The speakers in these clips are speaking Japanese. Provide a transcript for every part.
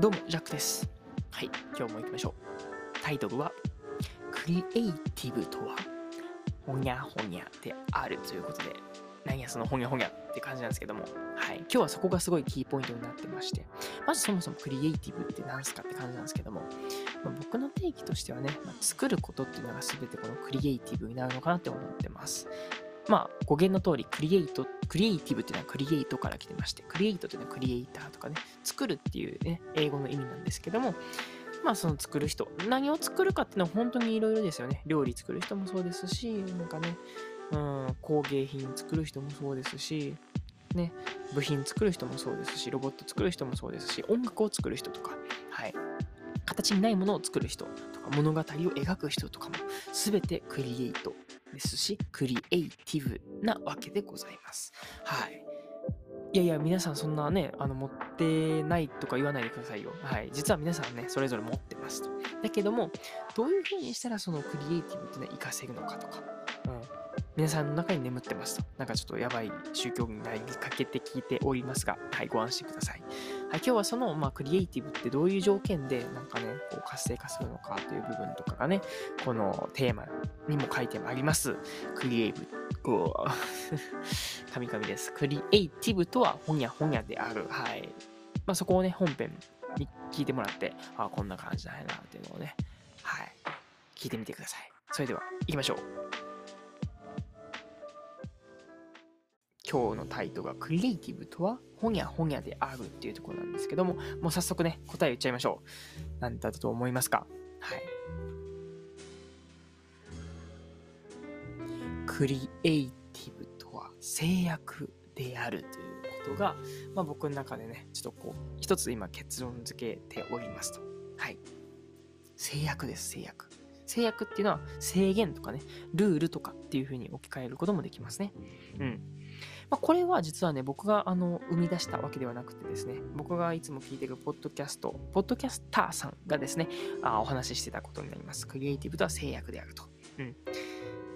どうも、ジャックです。はい、今日も行きましょう。タイトルは、クリエイティブとは、ほにゃほにゃであるということで、何やそのほにゃほにゃって感じなんですけども、はい、今日はそこがすごいキーポイントになってまして、まずそもそもクリエイティブって何すかって感じなんですけども、まあ、僕の定義としてはね、まあ、作ることっていうのが全てこのクリエイティブになるのかなって思ってます。まあ、語源の通り、クリエイト、クリエイティブっていうのはクリエイトから来てまして、クリエイトっていうのはクリエイターとかね、作るっていうね、英語の意味なんですけども、まあその作る人、何を作るかっていうのは本当にいろいろですよね。料理作る人もそうですし、なんかね、うん、工芸品作る人もそうですし、ね、部品作る人もそうですし、ロボット作る人もそうですし、音楽を作る人とか、はい。形にないものを作る人とか、物語を描く人とかも、すべてクリエイトですし、クリエイティブなわけでございます。はい。いやいや、皆さんそんなね、あの、持ってないとか言わないでくださいよ。はい。実は皆さんね、それぞれ持ってますと。だけども、どういうふうにしたらそのクリエイティブっていうのは活かせるのかとか、うん。皆さんの中に眠ってますと。なんかちょっとやばい宗教になりかけて聞いておりますが、はい、ご安心ください。はい、今日はその、まあ、クリエイティブってどういう条件で、なんかね、こう活性化するのかという部分とかがね、このテーマにも書いてあります。クリエイブ、こう、神々です。クリエイティブとは、ほにゃほにゃである。はい。まあ、そこをね、本編に聞いてもらって、あこんな感じだよな、っていうのをね、はい、聞いてみてください。それでは、行きましょう。今日のタイトルがクリエイティブとはほにゃほにゃであるっていうところなんですけども、もう早速ね、答え言っちゃいましょう。何だと思いますか？はい。クリエイティブとは制約であるということが、まあ僕の中でね、ちょっとこう、一つ今結論付けておりますと。はい。制約です、制約。制約っていうのは制限とかね、ルールとかっていうふうに置き換えることもできますね。うん。まあ、これは実はね、僕があの生み出したわけではなくてですね、僕がいつも聞いてるポッドキャスト、ポッドキャスターさんがですね、あお話ししてたことになります。クリエイティブとは制約であると。うん。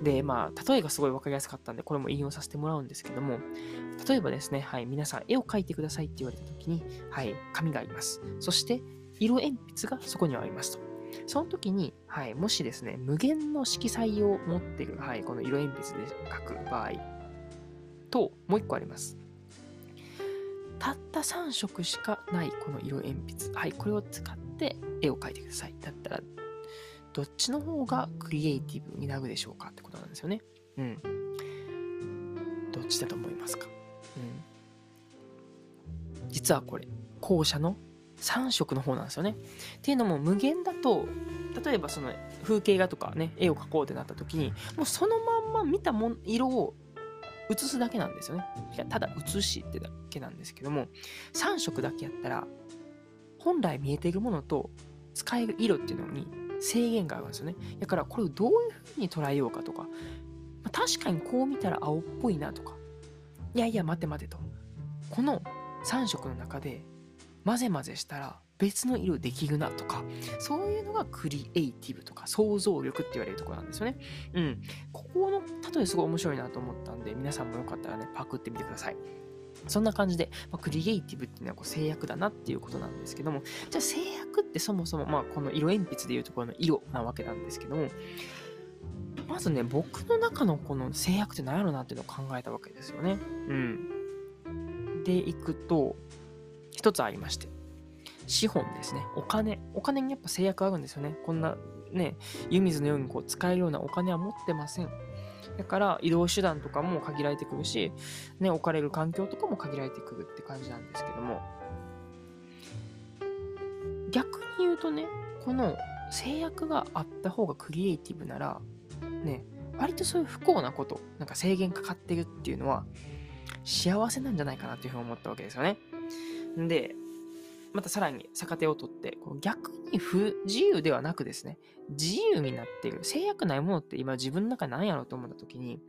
で、まあ、例えがすごい分かりやすかったんで、これも引用させてもらうんですけども、例えばですね、はい、皆さん絵を描いてくださいって言われた時に、はい、紙があります。そして、色鉛筆がそこにはありますと。その時に、はい、もしですね、無限の色彩を持っている、はい、この色鉛筆で描く場合と、もう一個あります。たった3色しかないこの色鉛筆。はい、これを使って絵を描いてください。だったら、どっちの方がクリエイティブになるでしょうかってことなんですよね。うん。どっちだと思いますか？うん。実はこれ、後者の3色の方なんですよね。っていうのも無限だと、例えばその風景画とかね、絵を描こうってなった時に、もうそのまんま見たもん色を映すだけなんですよね。ただ映しってだけなんですけども、3色だけやったら、本来見えているものと使える色っていうのに制限があるんですよね。だからこれをどういう風に捉えようかとか、ま、確かにこう見たら青っぽいなとか、いやいや待て待てと。この3色の中で混ぜ混ぜしたら別の色できるなとか、そういうのがクリエイティブとか想像力って言われるところなんですよね。うん。ここの例えすごい面白いなと思ったんで、皆さんもよかったらね、パクってみてください。そんな感じで、まあ、クリエイティブっていうのはこう制約だなっていうことなんですけども、じゃあ制約ってそもそも、まあ、この色鉛筆でいうところの色なわけなんですけども、まずね、僕の中のこの制約って何やろなっていうのを考えたわけですよね。うん。で、いくと、一つありまして、資本ですね。お金。お金にやっぱ制約あるんですよね。こんなね、湯水のようにこう使えるようなお金は持ってません。だから移動手段とかも限られてくるし、ね、置かれる環境とかも限られてくるって感じなんですけども、逆に言うとね、この制約があった方がクリエイティブなら、ね、割とそういう不幸なこと、なんか制限かかってるっていうのは、幸せなんじゃないかなっていうふうに思ったわけですよね。で、またさらに逆手を取って、この逆に不自由ではなくですね、自由になっている。制約ないものって今自分の中何やろうと思った時に、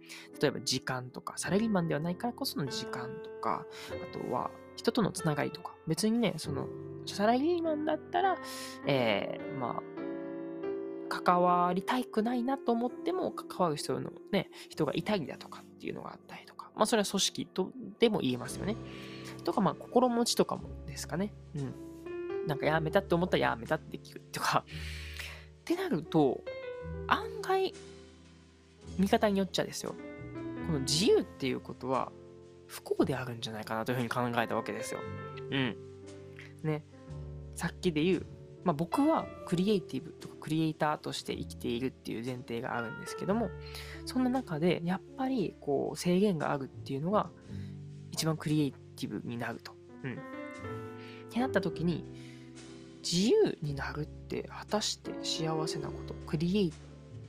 例えば時間とか、サラリーマンではないからこその時間とか、あとは人とのつながりとか、別にね、その、サラリーマンだったら、えー、まあ、関わりたくないなと思っても関わる人のね、人がいたりだとかっていうのがあったりとか、まあそれは組織とでも言えますよね。とかまあ心持ちとかもですかね。うん。なんかやめたって思ったらやめたって聞くとか、ってなると、案外、見方によっちゃですよ。この自由っていうことは不幸であるんじゃないかなというふうに考えたわけですよ。うん。ね。さっきで言う、まあ、僕はクリエイティブとかクリエイターとして生きているっていう前提があるんですけども、そんな中でやっぱりこう制限があるっていうのが一番クリエイティブになると。うん。ってなった時に、自由になるって果たして幸せなこと、クリエイ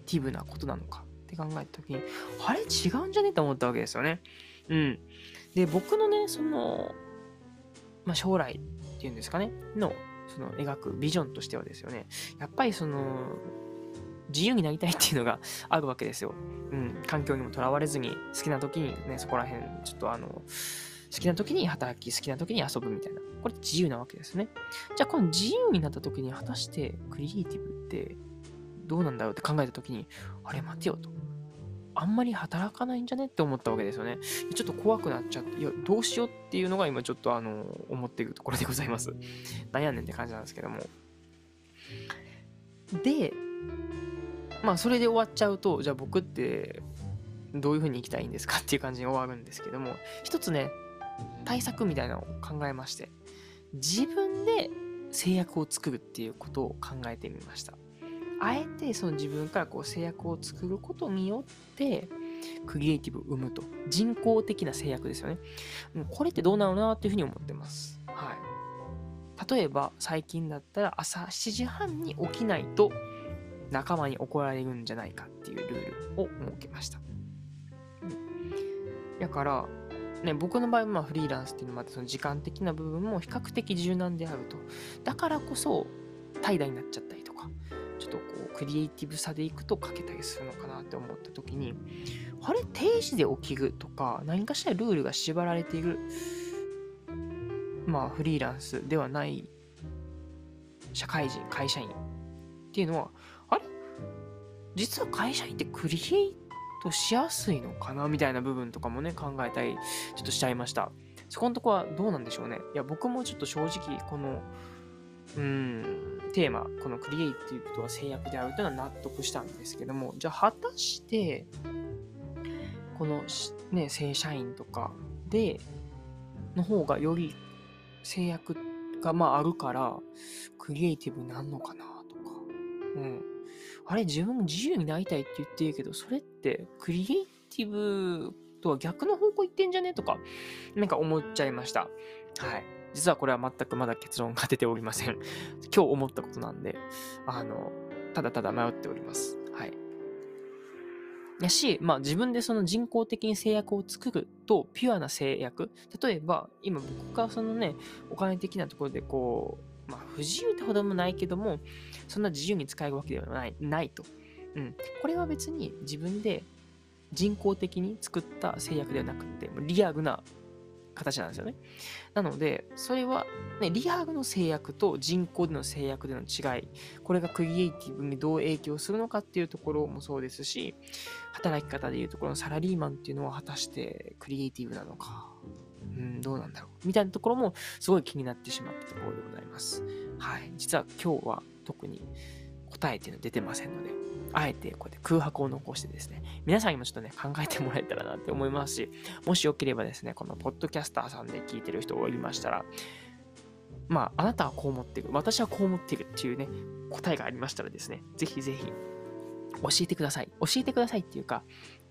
ティブなことなのかって考えた時に、あれ違うんじゃねって思ったわけですよね。うん。で、僕のね、その、まあ、将来っていうんですかね、の、その描くビジョンとしてはですよね、やっぱりその、自由になりたいっていうのが あるわけですよ。うん。環境にもとらわれずに、好きな時にね、そこら辺、ちょっとあの、好きな時に働き、好きな時に遊ぶみたいな。これ自由なわけですね。じゃあこの自由になった時に果たしてクリエイティブってどうなんだろうって考えた時に、あれ待てよと。あんまり働かないんじゃねって思ったわけですよね。ちょっと怖くなっちゃって、いや、どうしようっていうのが今ちょっとあの、思っているところでございます。悩んねんって感じなんですけども。で、まあそれで終わっちゃうと、じゃあ僕ってどういう風に生きたいんですかっていう感じに終わるんですけども、一つね、対策みたいなのを考えまして、自分で制約を作るっていうことを考えてみました。あえてその自分からこう制約を作ることによって、クリエイティブを生むと。人工的な制約ですよね。これってどうなのなっていうふうに思ってます。はい。例えば、最近だったら朝7時半に起きないと仲間に怒られるんじゃないかっていうルールを設けました。だから、ね、僕の場合、まあ、フリーランスっていうのもあって、その時間的な部分も比較的柔軟であると。だからこそ、怠惰になっちゃったりとか、ちょっとこう、クリエイティブさでいくと欠けたりするのかなって思った時に、あれ、定時で起きるとか、何かしらルールが縛られている、まあ、フリーランスではない社会人、会社員っていうのは、あれ？実は会社員ってクリエイとしやすいのかなみたいな部分とかもね、考えたりちょっとしちゃいました。そこのとこはどうなんでしょうね。いや、僕もちょっと正直、この、うん、テーマ、このクリエイティブとは制約であるというのは納得したんですけども、じゃあ果たして、この、ね、正社員とかで、の方がより制約がまああるから、クリエイティブになるのかなとか、うん。あれ、自分も自由になりたいって言ってるけど、それってクリエイティブとは逆の方向行ってんじゃね？とか、なんか思っちゃいました。はい。実はこれは全くまだ結論が出ておりません。今日思ったことなんで、あの、ただただ迷っております。はい。やし、まあ自分でその人工的に制約を作ると、ピュアな制約。例えば、今僕がそのね、お金的なところでこう、まあ、不自由ってほどもないけども、そんな自由に使えるわけではないないと。うん。これは別に自分で人工的に作った制約ではなくて、リアルな形なんですよね。なので、それは、ね、リアルの制約と人工での制約での違い、これがクリエイティブにどう影響するのかっていうところもそうですし、働き方でいうところのサラリーマンっていうのは果たしてクリエイティブなのか、うん、どうなんだろう。みたいなところもすごい気になってしまったところでございます。はい。実は今日は特に答えっていうのは出てませんので、あえてこうやって空白を残してですね、皆さんにもちょっとね、考えてもらえたらなって思いますし、もしよければですね、このポッドキャスターさんで聞いてる人がいましたら、まあ、あなたはこう思ってる、私はこう思ってるっていうね、答えがありましたらですね、ぜひぜひ教えてください。教えてくださいっていうか、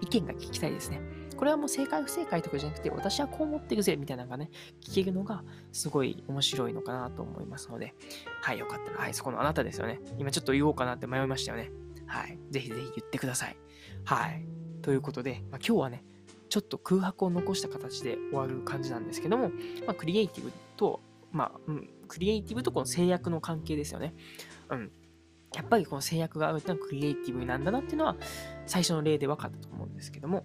意見が聞きたいですね。これはもう正解不正解とかじゃなくて、私はこう思ってるぜみたいなのがね、聞けるのがすごい面白いのかなと思いますので、はい、よかったら、はい、そこのあなたですよね。今ちょっと言おうかなって迷いましたよね。はい、ぜひぜひ言ってください。はい、ということで、まあ、今日はね、ちょっと空白を残した形で終わる感じなんですけども、まあ、クリエイティブと、まあ、うん、クリエイティブとこの制約の関係ですよね。うん。やっぱりこの制約があるっていうのはクリエイティブなんだなっていうのは最初の例で分かったと思うんですけども、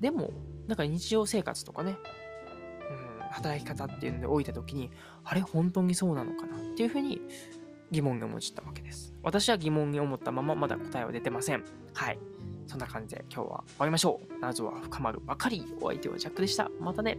でも、なんか日常生活とかね、うん、働き方っていうので置いたときに、あれ、本当にそうなのかなっていうふうに疑問に思っちゃったわけです。私は疑問に思ったまままだ答えは出てません。はい。そんな感じで今日は終わりましょう。謎は深まるばかり。お相手はジャックでした。またね。